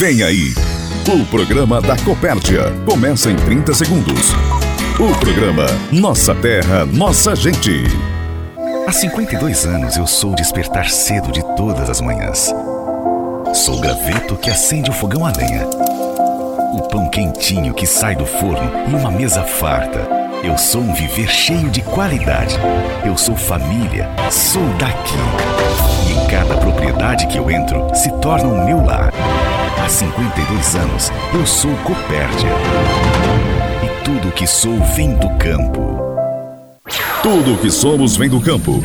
Vem aí, o programa da Copérdia. Começa em 30 segundos. O programa Nossa Terra, Nossa Gente. Há 52 anos eu sou despertar cedo de todas as manhãs. Sou o graveto que acende o fogão a lenha. O pão quentinho que sai do forno e uma mesa farta. Eu sou um viver cheio de qualidade. Eu sou família, sou daqui. E em cada propriedade que eu entro se torna o meu lar. Há 52 anos eu sou Copérdia. E tudo o que sou vem do campo. Tudo o que somos vem do campo.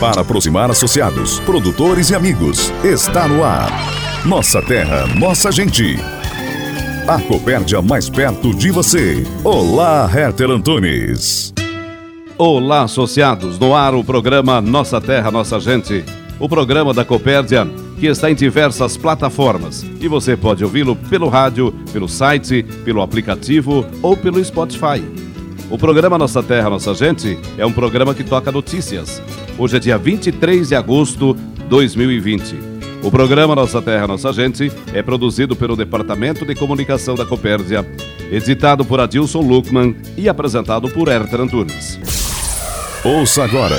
Para aproximar associados, produtores e amigos, está no ar. Nossa terra, nossa gente. A Copérdia mais perto de você. Olá, Herter Antunes. Olá, associados. No ar o programa Nossa Terra, Nossa Gente. O programa da Copérdia que está em diversas plataformas e você pode ouvi-lo pelo rádio, pelo site, pelo aplicativo ou pelo Spotify. O programa Nossa Terra, Nossa Gente é um programa que toca notícias. Hoje é dia 23 de agosto de 2020. O programa Nossa Terra, Nossa Gente é produzido pelo Departamento de Comunicação da Copérdia, editado por Adilson Luckman e apresentado por Herter Antunes. Ouça agora.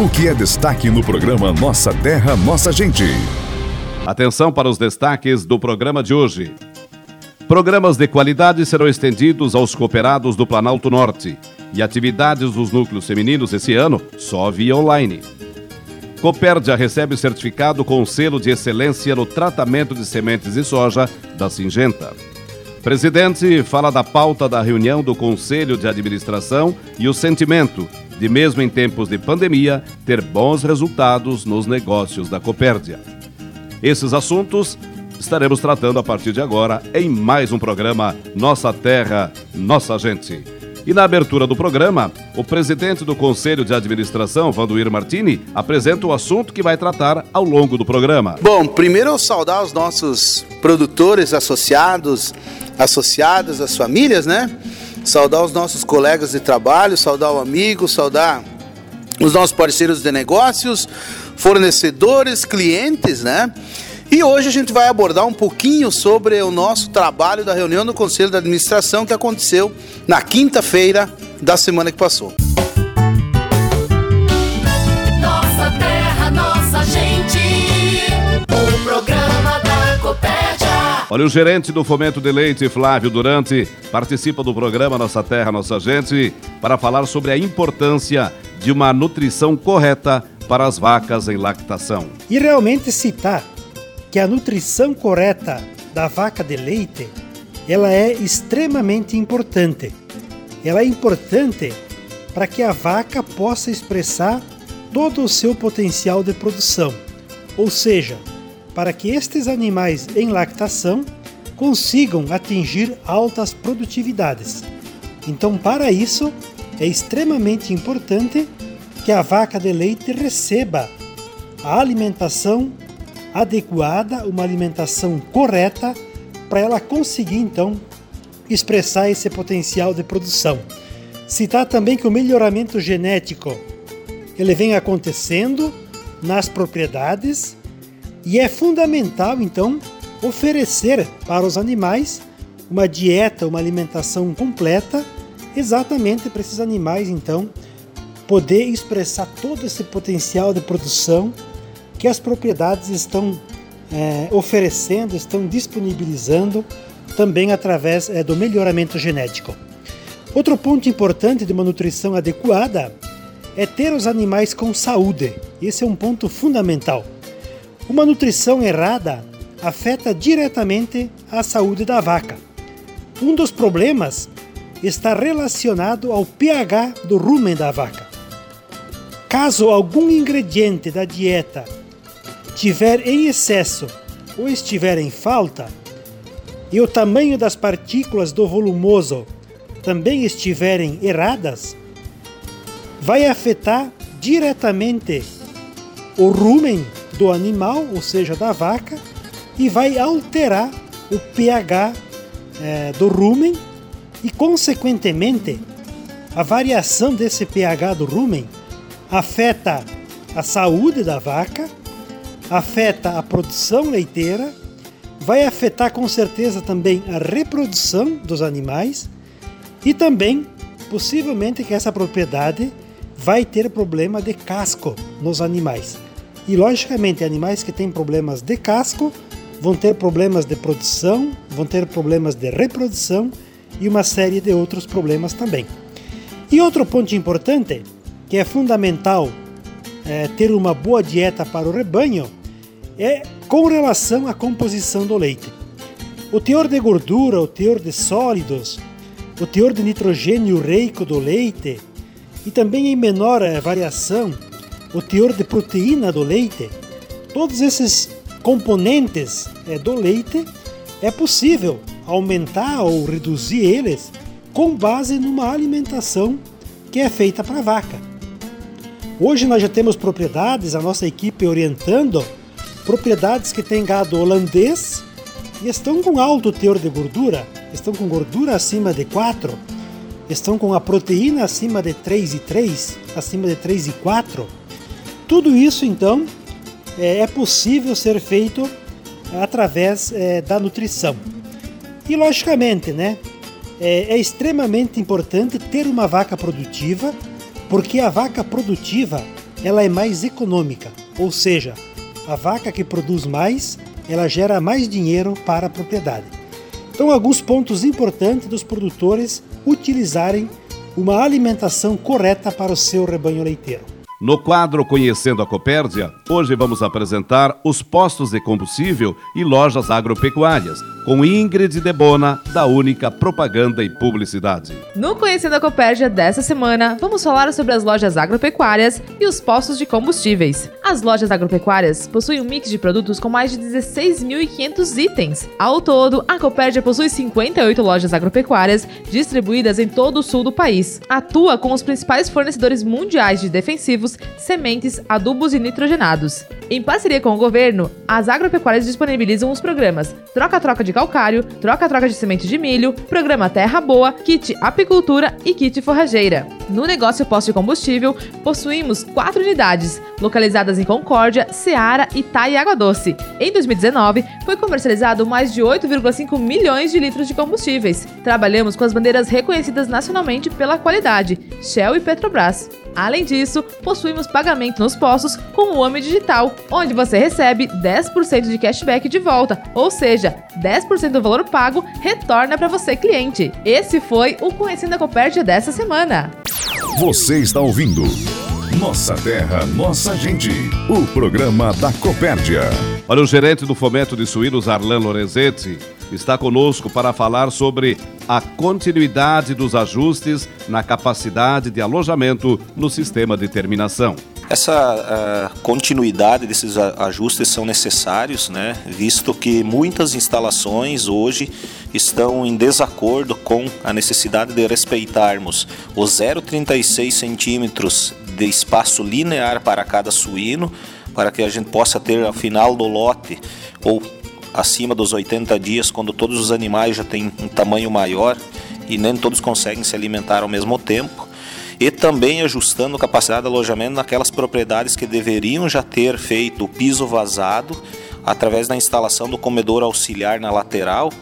O que é destaque no programa Nossa Terra, Nossa Gente? Atenção para os destaques do programa de hoje. Programas de qualidade serão estendidos aos cooperados do Planalto Norte e atividades dos núcleos femininos esse ano só via online. Copérdia recebe certificado com selo de excelência no tratamento de sementes de soja da Singenta. Presidente fala da pauta da reunião do Conselho de Administração e o sentimento de, mesmo em tempos de pandemia, ter bons resultados nos negócios da Copérdia. Esses assuntos estaremos tratando a partir de agora em mais um programa Nossa Terra, Nossa Gente. E na abertura do programa, o presidente do Conselho de Administração, Vanduir Martini, apresenta o assunto que vai tratar ao longo do programa. Bom, primeiro eu saudar os nossos produtores, associados, associadas, as famílias, né? Saudar os nossos colegas de trabalho, saudar o amigo, saudar os nossos parceiros de negócios, fornecedores, clientes, né? E hoje a gente vai abordar um pouquinho sobre o nosso trabalho da reunião do Conselho de Administração que aconteceu na quinta-feira da semana que passou. Nossa terra, nossa gente. Olha, o gerente do Fomento de Leite, Flávio Durante, participa do programa Nossa Terra, Nossa Gente, para falar sobre a importância de uma nutrição correta para as vacas em lactação. E realmente citar que a nutrição correta da vaca de leite ela é extremamente importante. Ela é importante para que a vaca possa expressar todo o seu potencial de produção, ou seja, para que estes animais em lactação consigam atingir altas produtividades. Então, para isso, é extremamente importante que a vaca de leite receba a alimentação adequada, uma alimentação correta para ela conseguir então expressar esse potencial de produção. Citar também que o melhoramento genético ele vem acontecendo nas propriedades e é fundamental então oferecer para os animais uma dieta, uma alimentação completa, exatamente para esses animais então poder expressar todo esse potencial de produção que as propriedades estão é, oferecendo, estão disponibilizando também através é, do melhoramento genético. Outro ponto importante de uma nutrição adequada é ter os animais com saúde. Esse é um ponto fundamental. Uma nutrição errada afeta diretamente a saúde da vaca. Um dos problemas está relacionado ao pH do rumen da vaca. Caso algum ingrediente da dieta tiver em excesso ou estiver em falta, e o tamanho das partículas do volumoso também estiverem erradas, vai afetar diretamente o rumen do animal, ou seja, da vaca, e vai alterar o pH é, do rumen e, consequentemente, a variação desse pH do rumen afeta a saúde da vaca, afeta a produção leiteira vai afetar com certeza também a reprodução dos animais e também possivelmente que essa propriedade vai ter problema de casco nos animais. E logicamente, animais que têm problemas de casco vão ter problemas de produção, vão ter problemas de reprodução e uma série de outros problemas também. E outro ponto importante, que é fundamental é, ter uma boa dieta para o rebanho, é com relação à composição do leite. O teor de gordura, o teor de sólidos, o teor de nitrogênio ureico do leite e também em menor eh, variação o teor de proteína do leite, todos esses componentes eh, do leite é possível aumentar ou reduzir eles com base numa alimentação que é feita para a vaca. Hoje nós já temos propriedades, a nossa equipe orientando propriedades que têm gado holandês e estão com alto teor de gordura, estão com gordura acima de 4, estão com a proteína acima de 3,3, acima de 3,4. Tudo isso então é, é possível ser feito através é, da nutrição. E logicamente, né, é, é extremamente importante ter uma vaca produtiva, porque a vaca produtiva ela é mais econômica, ou seja, a vaca que produz mais, ela gera mais dinheiro para a propriedade. Então, alguns pontos importantes dos produtores utilizarem uma alimentação correta para o seu rebanho leiteiro. No quadro Conhecendo a Copérdia, hoje vamos apresentar os postos de combustível e lojas agropecuárias, com Ingrid Debona, da Única Propaganda e Publicidade. No Conhecendo a Copérdia dessa semana, vamos falar sobre as lojas agropecuárias e os postos de combustíveis. As lojas agropecuárias possuem um mix de produtos com mais de 16.500 itens. Ao todo, a Copérdia possui 58 lojas agropecuárias distribuídas em todo o sul do país. Atua com os principais fornecedores mundiais de defensivos sementes, adubos e nitrogenados. Em parceria com o governo, as agropecuárias disponibilizam os programas Troca-Troca de Calcário, Troca-Troca de Semente de Milho, Programa Terra Boa, Kit Apicultura e Kit Forrageira. No negócio posto de combustível, possuímos quatro unidades, localizadas em Concórdia, Ceará, Itá e Água Doce. Em 2019, foi comercializado mais de 8,5 milhões de litros de combustíveis. Trabalhamos com as bandeiras reconhecidas nacionalmente pela qualidade, Shell e Petrobras. Além disso, possuímos pagamento nos postos com o AME Digital, onde você recebe 10% de cashback de volta, ou seja, 10% do valor pago retorna para você cliente. Esse foi o Conhecendo a Copérdia dessa semana. Você está ouvindo Nossa Terra, Nossa Gente, o programa da Copérdia. Olha, o gerente do Fomento de Suínos, Arlan Lorenzetti, está conosco para falar sobre a continuidade dos ajustes na capacidade de alojamento no sistema de terminação. Essa uh, continuidade desses ajustes são necessários, né, visto que muitas instalações hoje estão em desacordo com a necessidade de respeitarmos os 0,36 centímetros de espaço linear para cada suíno, para que a gente possa ter ao final do lote ou acima dos 80 dias, quando todos os animais já têm um tamanho maior e nem todos conseguem se alimentar ao mesmo tempo e também ajustando a capacidade de alojamento naquelas propriedades que deveriam já ter feito o piso vazado através da instalação do comedor auxiliar na lateral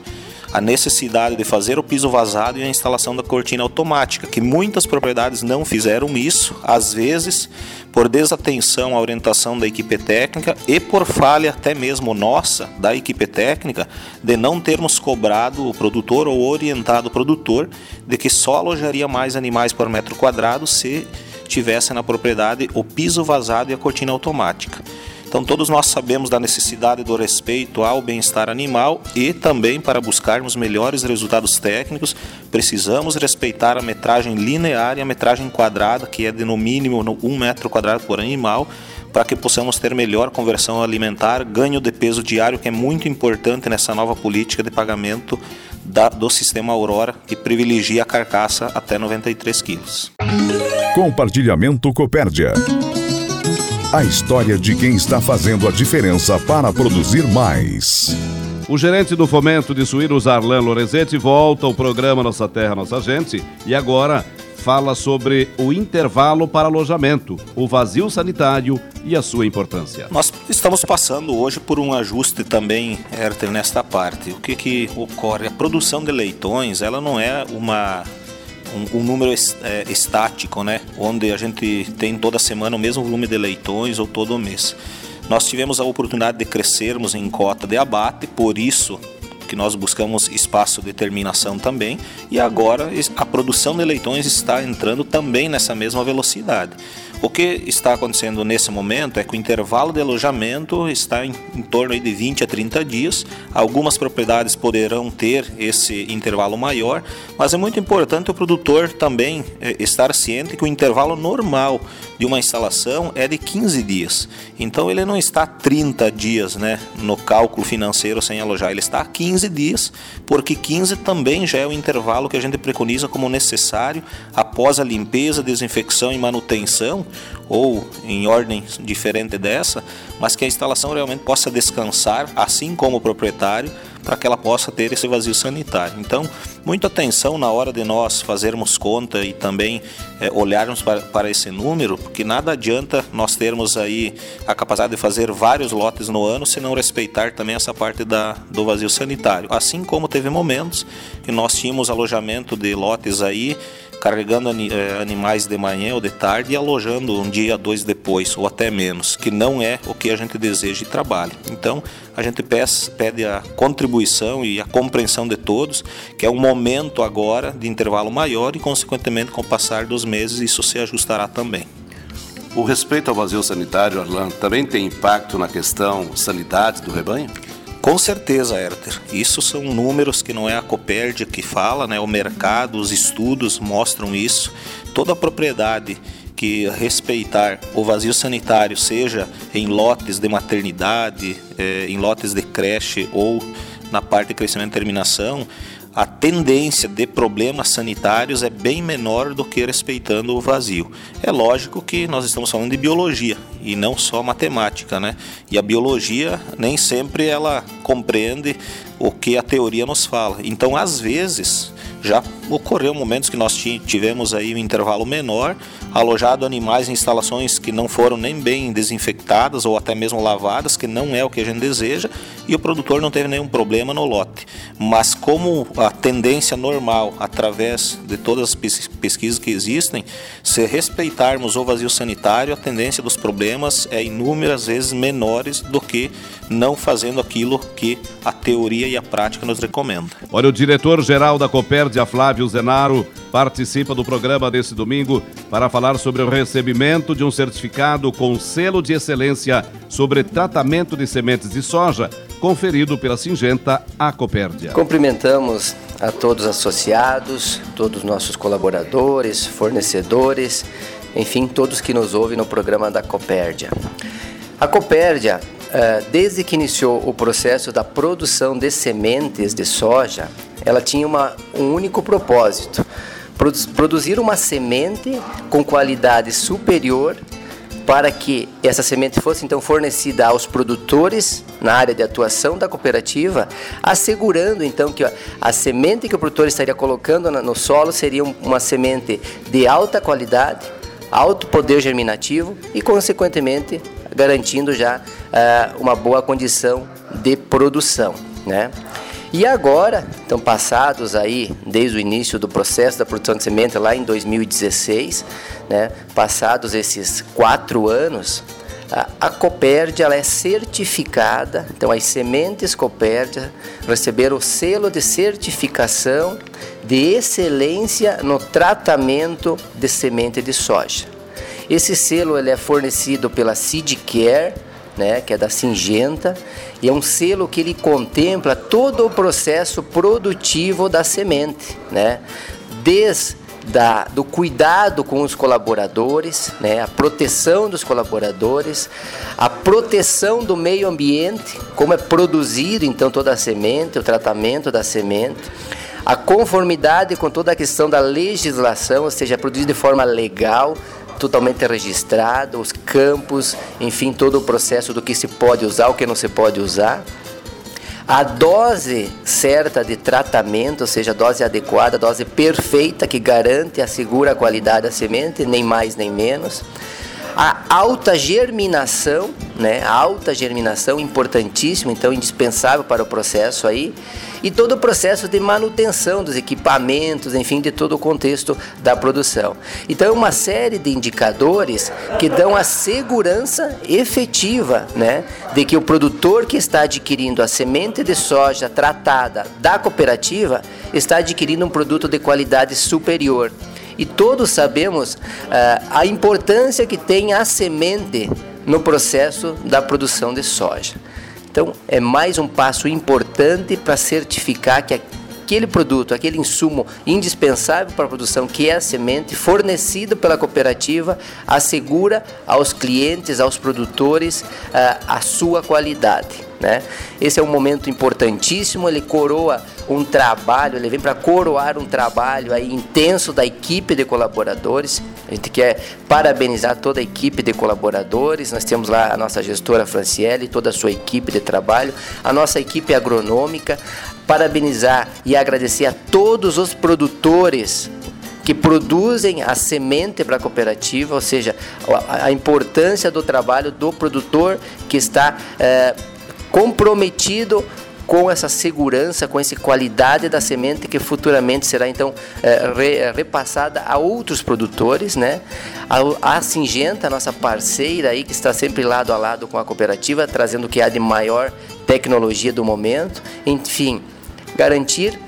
a necessidade de fazer o piso vazado e a instalação da cortina automática, que muitas propriedades não fizeram isso, às vezes por desatenção à orientação da equipe técnica e por falha até mesmo nossa da equipe técnica de não termos cobrado o produtor ou orientado o produtor de que só alojaria mais animais por metro quadrado se tivesse na propriedade o piso vazado e a cortina automática. Então, todos nós sabemos da necessidade do respeito ao bem-estar animal e também para buscarmos melhores resultados técnicos, precisamos respeitar a metragem linear e a metragem quadrada, que é de no mínimo 1 metro quadrado por animal, para que possamos ter melhor conversão alimentar, ganho de peso diário, que é muito importante nessa nova política de pagamento da, do sistema Aurora, que privilegia a carcaça até 93 quilos. Compartilhamento Copérdia. A história de quem está fazendo a diferença para produzir mais. O gerente do Fomento de Suínos, Arlan Lorenzetti, volta ao programa Nossa Terra, Nossa Gente e agora fala sobre o intervalo para alojamento, o vazio sanitário e a sua importância. Nós estamos passando hoje por um ajuste também, Herter, nesta parte. O que, que ocorre? A produção de leitões, ela não é uma um, um número é, estático, né? Onde a gente tem toda semana o mesmo volume de leitões ou todo mês. Nós tivemos a oportunidade de crescermos em cota de abate, por isso que nós buscamos espaço de terminação também, e agora a produção de leitões está entrando também nessa mesma velocidade. O que está acontecendo nesse momento é que o intervalo de alojamento está em, em, torno de 20 a 30 dias. Algumas propriedades poderão ter esse intervalo maior, mas é muito importante o produtor também é, estar ciente que o intervalo normal de uma instalação é de 15 dias. Então ele não está 30 dias né, no cálculo financeiro sem alojar, ele está 15 dias, porque 15 também já é o intervalo que a gente preconiza como necessário após a limpeza, desinfecção e manutenção ou em ordem diferente dessa, mas que a instalação realmente possa descansar, assim como o proprietário, para que ela possa ter esse vazio sanitário. Então, muita atenção na hora de nós fazermos conta e também é, olharmos para, para, esse número, porque nada adianta nós termos aí a capacidade de fazer vários lotes no ano se não respeitar também essa parte da, do vazio sanitário. Assim como teve momentos que nós tínhamos alojamento de lotes aí carregando eh, animais de manhã ou de tarde e alojando um dia, dois depois, ou até menos, que não é o que a gente deseja e trabalha. Então, a gente pede a contribuição e a compreensão de todos, que é um momento agora de intervalo maior e, consequentemente, com o passar dos meses, isso se ajustará também. O respeito ao vazio sanitário, Arlan, também tem impacto na questão sanidade do rebanho? Com certeza, Herter. Isso são números que não é a Copérdia que fala, né? O mercado, os estudos mostram isso. Toda propriedade que respeitar o vazio sanitário, seja em lotes de maternidade, eh, em lotes de creche ou na parte de crescimento e terminação, a tendência de problemas sanitários é bem menor do que respeitando o vazio. É lógico que nós estamos falando de biologia e não só matemática, né? E a biologia nem sempre ela compreende o que a teoria nos fala. Então, às vezes, já ocorreu momentos que nós tivemos aí um intervalo menor, alojado animais em instalações que não foram nem bem desinfectadas ou até mesmo lavadas, que não é o que a gente deseja, e o produtor não teve nenhum problema no lote. Mas como a tendência normal, através de todas as pesquisas que existem, se respeitarmos o vazio sanitário, a tendência dos problemas é inúmeras vezes menores do que não fazendo aquilo que a teoria e a prática nos recomendam. Olha, o diretor-geral da Copérdia, Flávio Zenaro, participa do programa desse domingo para falar sobre o recebimento de um certificado com selo de excelência sobre tratamento de sementes de soja, conferido pela Singenta Acopérdia. Cumprimentamos a todos os associados, todos os nossos colaboradores, fornecedores, enfim, todos que nos ouvem no programa da Copérdia. A Copérdia desde que iniciou o processo da produção de sementes de soja, ela tinha uma, um único propósito: produzir uma semente com qualidade superior para que essa semente fosse então fornecida aos produtores na área de atuação da cooperativa, assegurando então que a semente que o produtor estaria colocando no solo seria uma semente de alta qualidade, alto poder germinativo e, consequentemente, garantindo já uh, uma boa condição de produção, né? E agora, então passados aí, desde o início do processo da produção de semente lá em 2016, né, passados esses quatro anos, a, Copérdia ela é certificada, então as sementes Copérdia receberam o selo de certificação de excelência no tratamento de semente de soja. Esse selo ele é fornecido pela Seedcare, né, que é da Singenta, e é um selo que ele contempla todo o processo produtivo da semente, né, desde da, do cuidado com os colaboradores, né, a proteção dos colaboradores, a proteção do meio ambiente, como é produzido então toda a semente, o tratamento da semente, a conformidade com toda a questão da legislação, ou seja, produzido de forma legal, totalmente registrado, os campos, enfim, todo o processo do que se pode usar, o que não se pode usar. a dose certa de tratamento, ou seja, a dose adequada, a dose perfeita que garante e assegura a qualidade da semente, nem mais nem menos a alta germinação, né? A alta germinação importantíssimo, então indispensável para o processo aí, e todo o processo de manutenção dos equipamentos, enfim, de todo o contexto da produção. Então, é uma série de indicadores que dão a segurança efetiva, né, de que o produtor que está adquirindo a semente de soja tratada da cooperativa está adquirindo um produto de qualidade superior e todos sabemos uh, a importância que tem a semente no processo da produção de soja. Então, é mais um passo importante para certificar que aquele produto, aquele insumo indispensável para a produção, que é a semente, fornecido pela cooperativa, assegura aos clientes, aos produtores, uh, a sua qualidade. Né? Esse é um momento importantíssimo, ele coroa um trabalho, ele vem para coroar um trabalho aí intenso da equipe de colaboradores. A gente quer parabenizar toda a equipe de colaboradores. Nós temos lá a nossa gestora Franciele, toda a sua equipe de trabalho, a nossa equipe agronômica. Parabenizar e agradecer a todos os produtores que produzem a semente para a cooperativa, ou seja, a, importância do trabalho do produtor que está é, comprometido com essa segurança, com essa qualidade da semente que futuramente será então é, re, repassada a outros produtores, né? A, a Singenta, nossa parceira aí que está sempre lado a lado com a cooperativa, trazendo o que há de maior tecnologia do momento, enfim, garantir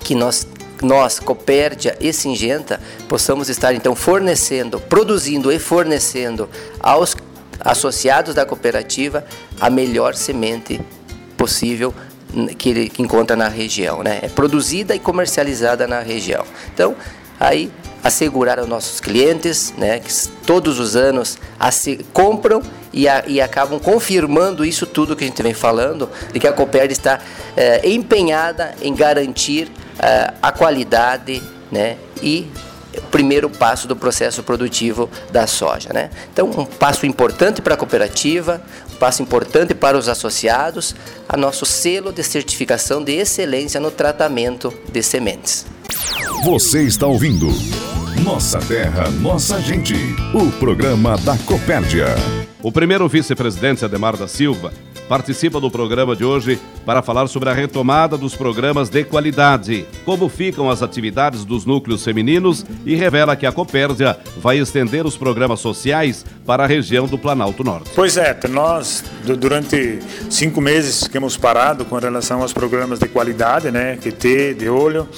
que nós nós, Copérdia e Singenta, possamos estar então fornecendo, produzindo e fornecendo aos associados da cooperativa a melhor semente possível que ele encontra na região, né? É produzida e comercializada na região. Então, aí assegurar aos nossos clientes, né, que todos os anos compram e, a, e, acabam confirmando isso tudo que a gente vem falando, de que a Coperd está é, empenhada em garantir é, a qualidade, né, e primeiro passo do processo produtivo da soja, né? Então, um passo importante para a cooperativa, passo importante para os associados, a nosso selo de certificação de excelência no tratamento de sementes. Você está ouvindo Nossa Terra, Nossa Gente, o programa da Copérdia. O primeiro vice-presidente, Ademar da Silva, participa do programa de hoje para falar sobre a retomada dos programas de qualidade, como ficam as atividades dos núcleos femininos e revela que a Copérdia vai estender os programas sociais para a região do Planalto Norte. Pois é, nós durante cinco meses ficamos parados com relação aos programas de qualidade, né, QT, de olho,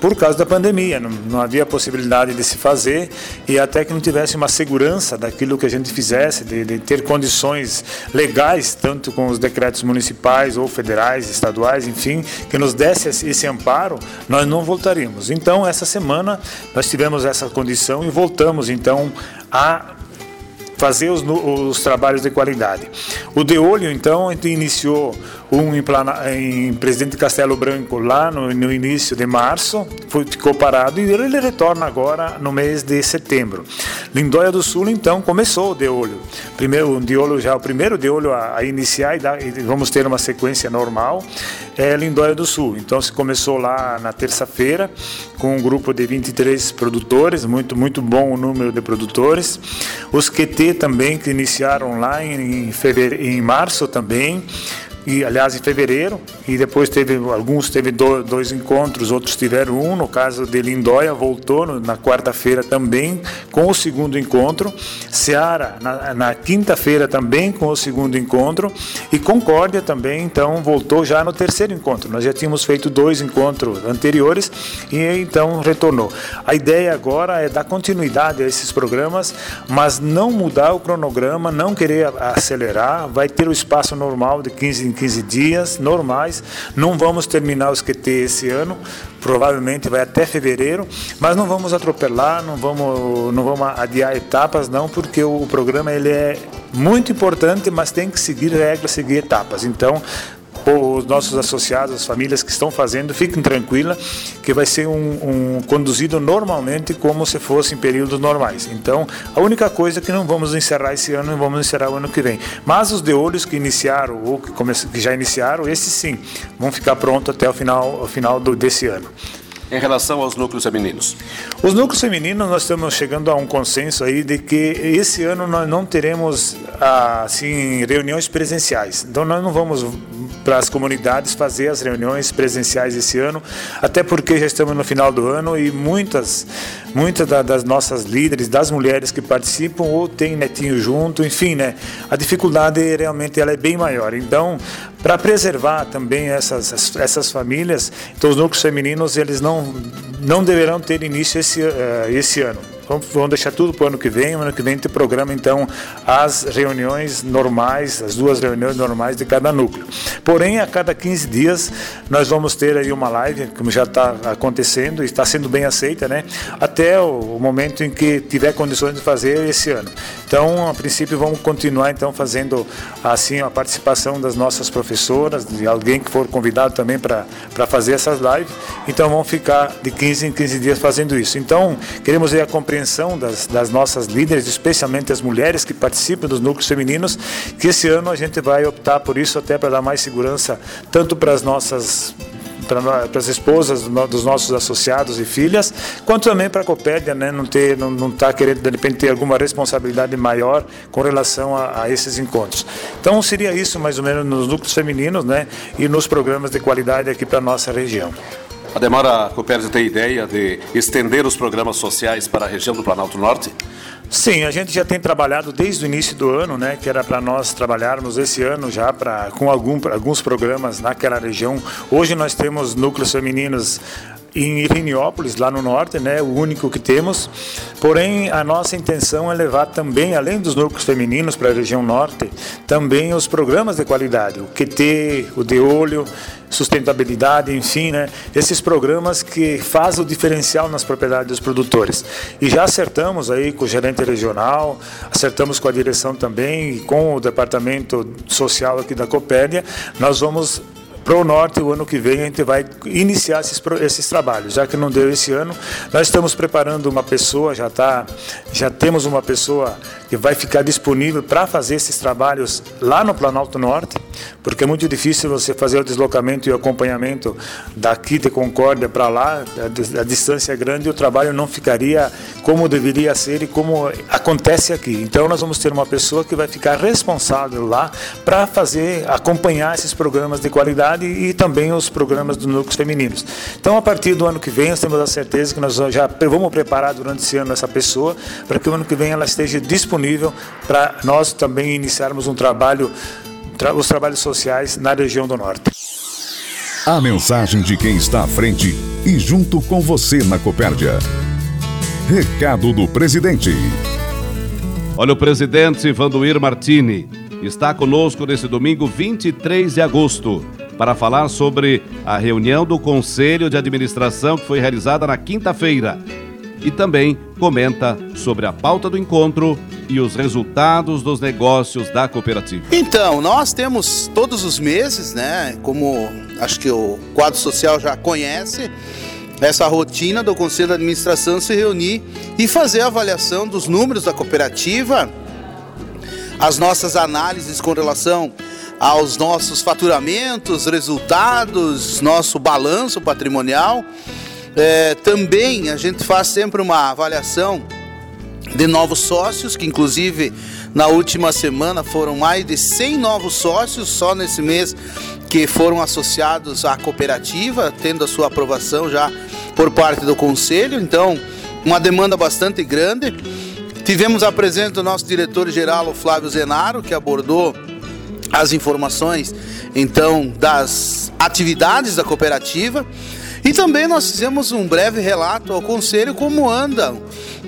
por causa da pandemia, não, não, havia possibilidade de se fazer e até que não tivesse uma segurança daquilo que a gente fizesse, de, de ter condições legais, tanto com os decretos municipais ou federais, estaduais, enfim, que nos desse esse amparo, nós não voltaríamos. Então, essa semana nós tivemos essa condição e voltamos então a fazer os, os, trabalhos de qualidade. O de olho, então, a gente iniciou um em, Plana, em Presidente Castelo Branco lá no, no, início de março, ficou parado e ele retorna agora no mês de setembro. Lindóia do Sul, então, começou o de olho. Primeiro, de olho já, o primeiro de olho a, a iniciar e, dá, e, vamos ter uma sequência normal, é Lindóia do Sul. Então, se começou lá na terça-feira com um grupo de 23 produtores, muito, muito bom o número de produtores. Os QT também, que iniciaram lá em, fevereiro, em março também e aliás em fevereiro e depois teve alguns teve dois encontros outros tiveram um no caso de Lindóia voltou na quarta-feira também com o segundo encontro. Seara na, na quinta-feira também com o segundo encontro. E Concórdia também então voltou já no terceiro encontro. Nós já tínhamos feito dois encontros anteriores e então retornou. A ideia agora é dar continuidade a esses programas mas não mudar o cronograma não querer acelerar. Vai ter o espaço normal de 15 15 dias normais. Não vamos terminar os QT esse ano, provavelmente vai até fevereiro, mas não vamos atropelar, não vamos, não vamos adiar etapas não, porque o programa ele é muito importante, mas tem que seguir regras, seguir etapas. Então, os nossos associados, as famílias que estão fazendo, fiquem tranquilas que vai ser um, um conduzido normalmente como se fosse em períodos normais. Então, a única coisa é que não vamos encerrar esse ano e vamos encerrar o ano que vem. Mas os de olhos que iniciaram ou que, que já iniciaram, esses sim, vão ficar prontos até o final, o final do, desse ano em relação aos núcleos femininos? Os núcleos femininos, nós estamos chegando a um consenso aí de que esse ano nós não teremos assim reuniões presenciais. Então nós não vamos para as comunidades fazer as reuniões presenciais esse ano, até porque já estamos no final do ano e muitas muitas das nossas líderes, das mulheres que participam ou tem netinho junto, enfim, né? A dificuldade realmente ela é bem maior. Então, para preservar também essas, essas famílias, então os núcleos femininos eles não, não deverão ter início esse, uh, esse ano. Vamos, deixar tudo para o ano que vem. O ano que vem tem programa, então, as reuniões normais, as duas reuniões normais de cada núcleo. Porém, a cada 15 dias, nós vamos ter aí uma live, como já está acontecendo e está sendo bem aceita, né? Até o, momento em que tiver condições de fazer esse ano. Então, a princípio, vamos continuar, então, fazendo, assim, a participação das nossas professoras, de alguém que for convidado também para fazer essas lives. Então, vamos ficar de 15 em 15 dias fazendo isso. Então, queremos ver a compreensão das, das nossas líderes, especialmente as mulheres que participam dos núcleos femininos, que esse ano a gente vai optar por isso até para dar mais segurança tanto para as nossas para as esposas dos nossos associados e filhas, quanto também para a Copédia, né, não ter, não, não tá querendo de repente ter alguma responsabilidade maior com relação a, a, esses encontros. Então seria isso mais ou menos nos núcleos femininos, né, e nos programas de qualidade aqui para nossa região. Ademar, a Copérdia tem ideia de estender os programas sociais para a região do Planalto Norte? Sim, a gente já tem trabalhado desde o início do ano, né, que era para nós trabalharmos esse ano já pra, com algum, alguns programas naquela região. Hoje nós temos núcleos femininos em Iriniópolis, lá no norte, né, o único que temos. Porém, a nossa intenção é levar também, além dos núcleos femininos para a região norte, também os programas de qualidade, o QT, o de olho, sustentabilidade, enfim, né, esses programas que fazem o diferencial nas propriedades dos produtores. E já acertamos aí com o gerente regional, acertamos com a direção também e com o departamento social aqui da Copérnia, nós vamos para o norte, o ano que vem, a gente vai iniciar esses, esses trabalhos. Já que não deu esse ano, nós estamos preparando uma pessoa, já, tá, já temos uma pessoa que vai ficar disponível para fazer esses trabalhos lá no Planalto Norte, porque é muito difícil você fazer o deslocamento e o acompanhamento daqui de Concórdia para lá, a, a distância é grande e o trabalho não ficaria como deveria ser e como acontece aqui. Então nós vamos ter uma pessoa que vai ficar responsável lá para fazer, acompanhar esses programas de qualidade e também os programas dos núcleos femininos. Então, a partir do ano que vem, nós temos a certeza que nós já vamos preparar durante esse ano essa pessoa para que o ano que vem ela esteja disponível para nós também iniciarmos um trabalho, tra os trabalhos sociais na região do Norte. A mensagem de quem está à frente e junto com você na Copérdia. Recado do presidente. Olha, o presidente Vanduir Martini está conosco nesse domingo 23 de agosto para falar sobre a reunião do Conselho de Administração que foi realizada na quinta-feira. E também comenta sobre a pauta do encontro e os resultados dos negócios da cooperativa. Então, nós temos todos os meses, né? Como acho que o quadro social já conhece, essa rotina do Conselho de Administração se reunir e fazer a avaliação dos números da cooperativa, as nossas análises com relação aos nossos faturamentos, resultados, nosso balanço patrimonial. É, também a gente faz sempre uma avaliação de novos sócios, que inclusive na última semana foram mais de 100 novos sócios só nesse mês que foram associados à cooperativa, tendo a sua aprovação já por parte do conselho. Então, uma demanda bastante grande. Tivemos a presença do nosso diretor-geral, Flávio Zenaro, que abordou as informações então das atividades da cooperativa e também nós fizemos um breve relato ao conselho como andam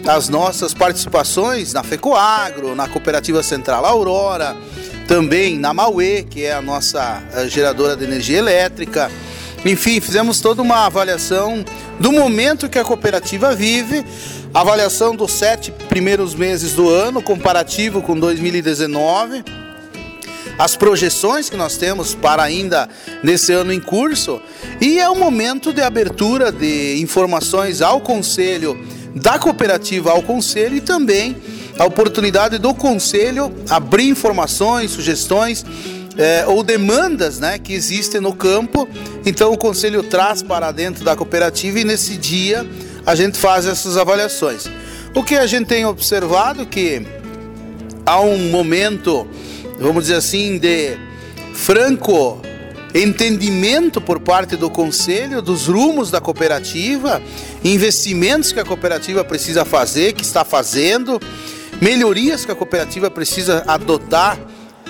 as nossas participações na FECOAGRO, na Cooperativa Central Aurora, também na Mauê, que é a nossa eh, geradora de energia elétrica. Enfim, fizemos toda uma avaliação do momento que a cooperativa vive, avaliação dos sete primeiros meses do ano, comparativo com 2019 as projeções que nós temos para ainda nesse ano em curso. E é o momento de abertura de informações ao conselho, da cooperativa ao conselho e também a oportunidade do conselho abrir informações, sugestões é, ou demandas né, que existem no campo. Então o conselho traz para dentro da cooperativa e nesse dia a gente faz essas avaliações. O que a gente tem observado que há um momento, vamos dizer assim, de franco entendimento por parte do conselho dos rumos da cooperativa, investimentos que a cooperativa precisa fazer, que está fazendo, melhorias que a cooperativa precisa adotar,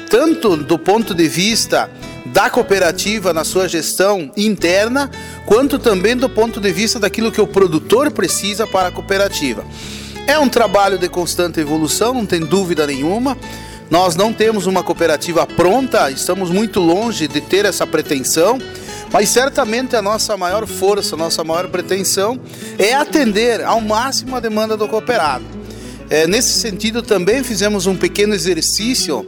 tanto do ponto de vista da cooperativa na sua gestão interna, quanto também do ponto de vista daquilo que o produtor precisa para a cooperativa. É um trabalho de constante evolução, não tem dúvida nenhuma. Nós não temos uma cooperativa pronta, estamos muito longe de ter essa pretensão, mas certamente a nossa maior força, a nossa maior pretensão é atender ao máximo a demanda do cooperado. É, nesse sentido, também fizemos um pequeno exercício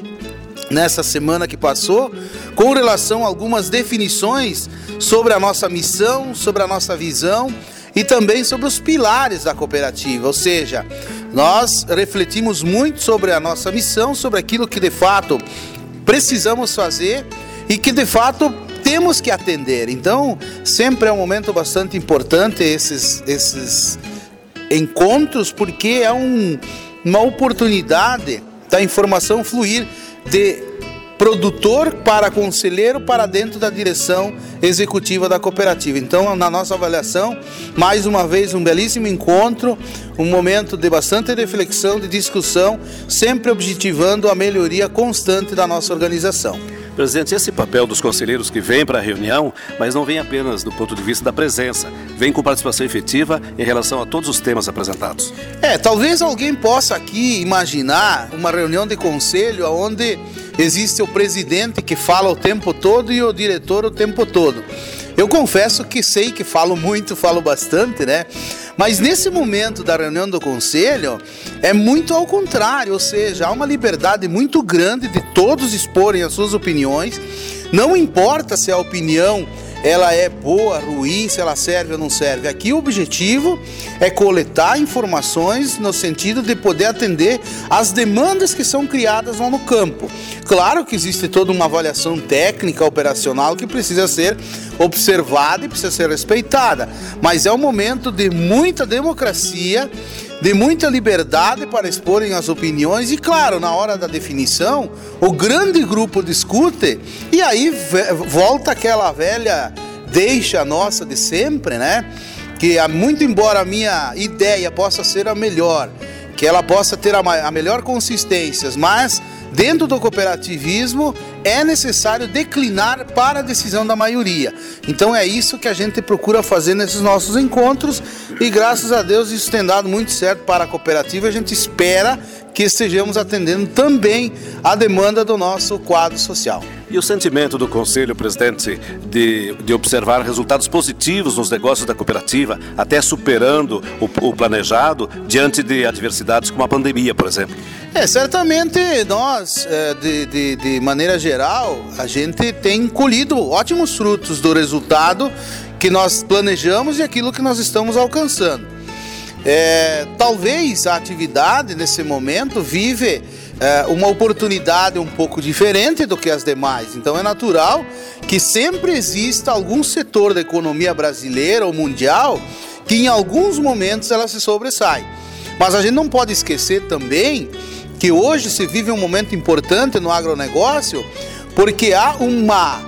nessa semana que passou com relação a algumas definições sobre a nossa missão, sobre a nossa visão e também sobre os pilares da cooperativa, ou seja, nós refletimos muito sobre a nossa missão, sobre aquilo que de fato precisamos fazer e que de fato temos que atender. Então, sempre é um momento bastante importante esses, esses encontros, porque é um, uma oportunidade da informação fluir de produtor para conselheiro para dentro da direção executiva da cooperativa. Então, na nossa avaliação, mais uma vez um belíssimo encontro, um momento de bastante reflexão, de discussão, sempre objetivando a melhoria constante da nossa organização. Presidente, esse papel dos conselheiros que vêm para a reunião, mas não vem apenas do ponto de vista da presença, vem com participação efetiva em relação a todos os temas apresentados. É, talvez alguém possa aqui imaginar uma reunião de conselho onde existe o presidente que fala o tempo todo e o diretor o tempo todo. Eu confesso que sei que falo muito, falo bastante, né? Mas nesse momento da reunião do conselho, é muito ao contrário, ou seja, há uma liberdade muito grande de todos exporem as suas opiniões. Não importa se a opinião ela é boa, ruim, se ela serve ou não serve. Aqui o objetivo é coletar informações no sentido de poder atender as demandas que são criadas lá no campo. Claro que existe toda uma avaliação técnica, operacional que precisa ser observada e precisa ser respeitada, mas é um momento de muita democracia de muita liberdade para exporem as opiniões e, claro, na hora da definição, o grande grupo discute e aí volta aquela velha deixa nossa de sempre, né? Que muito embora a minha ideia possa ser a melhor, que ela possa ter a, melhor consistência, mas dentro do cooperativismo é necessário declinar para a decisão da maioria. Então é isso que a gente procura fazer nesses nossos encontros e graças a Deus isso tem dado muito certo para a cooperativa. A gente espera que estejamos atendendo também a demanda do nosso quadro social. E o sentimento do Conselho, presidente, de, de observar resultados positivos nos negócios da cooperativa, até superando o, o planejado diante de adversidades como a pandemia, por exemplo? É, certamente nós, é, de, de, de maneira geral, a gente tem colhido ótimos frutos do resultado que nós planejamos e aquilo que nós estamos alcançando. É, talvez a atividade nesse momento vive é, uma oportunidade um pouco diferente do que as demais. Então é natural que sempre exista algum setor da economia brasileira ou mundial que em alguns momentos ela se sobressai. Mas a gente não pode esquecer também que hoje se vive um momento importante no agronegócio porque há uma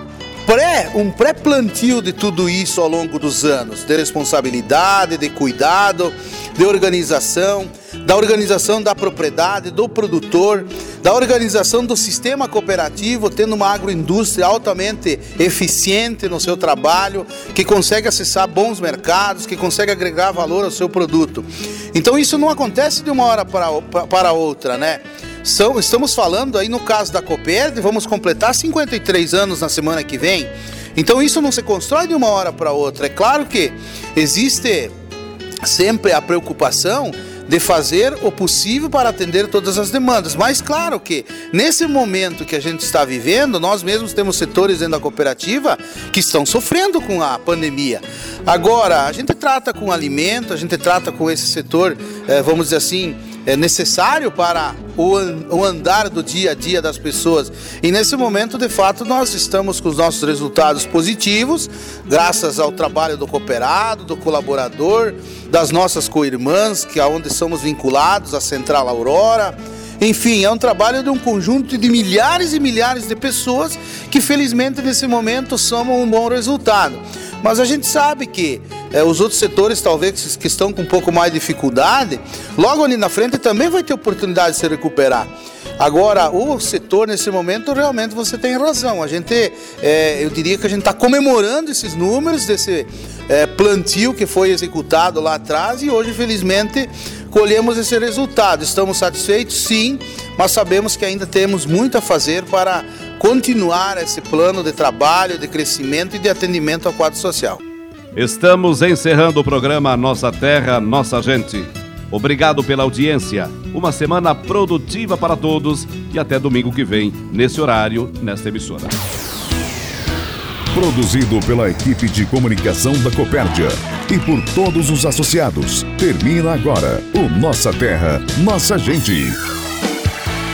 pré, um pré-plantio de tudo isso ao longo dos anos, de responsabilidade, de cuidado, de organização, da organização da propriedade, do produtor, da organização do sistema cooperativo, tendo uma agroindústria altamente eficiente no seu trabalho, que consegue acessar bons mercados, que consegue agregar valor ao seu produto. Então isso não acontece de uma hora para, para outra, né? Estamos falando aí no caso da Coperd, vamos completar 53 anos na semana que vem. Então isso não se constrói de uma hora para outra. É claro que existe sempre a preocupação de fazer o possível para atender todas as demandas. Mas claro que nesse momento que a gente está vivendo, nós mesmos temos setores dentro da cooperativa que estão sofrendo com a pandemia. Agora, a gente trata com alimento, a gente trata com esse setor, eh, vamos dizer assim, é necessário para o, andar do dia a dia das pessoas. E nesse momento, de fato, nós estamos com os nossos resultados positivos, graças ao trabalho do cooperado, do colaborador, das nossas co-irmãs, que é onde somos vinculados à Central Aurora. Enfim, é um trabalho de um conjunto de milhares e milhares de pessoas que felizmente nesse momento somam um bom resultado. Mas a gente sabe que é, os outros setores, talvez, que estão com um pouco mais de dificuldade, logo ali na frente também vai ter oportunidade de se recuperar. Agora, o setor nesse momento, realmente você tem razão. A gente, é, eu diria que a gente está comemorando esses números desse é, plantio que foi executado lá atrás e hoje, felizmente, colhemos esse resultado. Estamos satisfeitos, sim, mas sabemos que ainda temos muito a fazer para continuar esse plano de trabalho, de crescimento e de atendimento ao quadro social. Estamos encerrando o programa Nossa Terra, Nossa Gente. Obrigado pela audiência. Uma semana produtiva para todos e até domingo que vem, nesse horário, nesta emissora. Produzido pela equipe de comunicação da Copérdia e por todos os associados. Termina agora o Nossa Terra, Nossa Gente.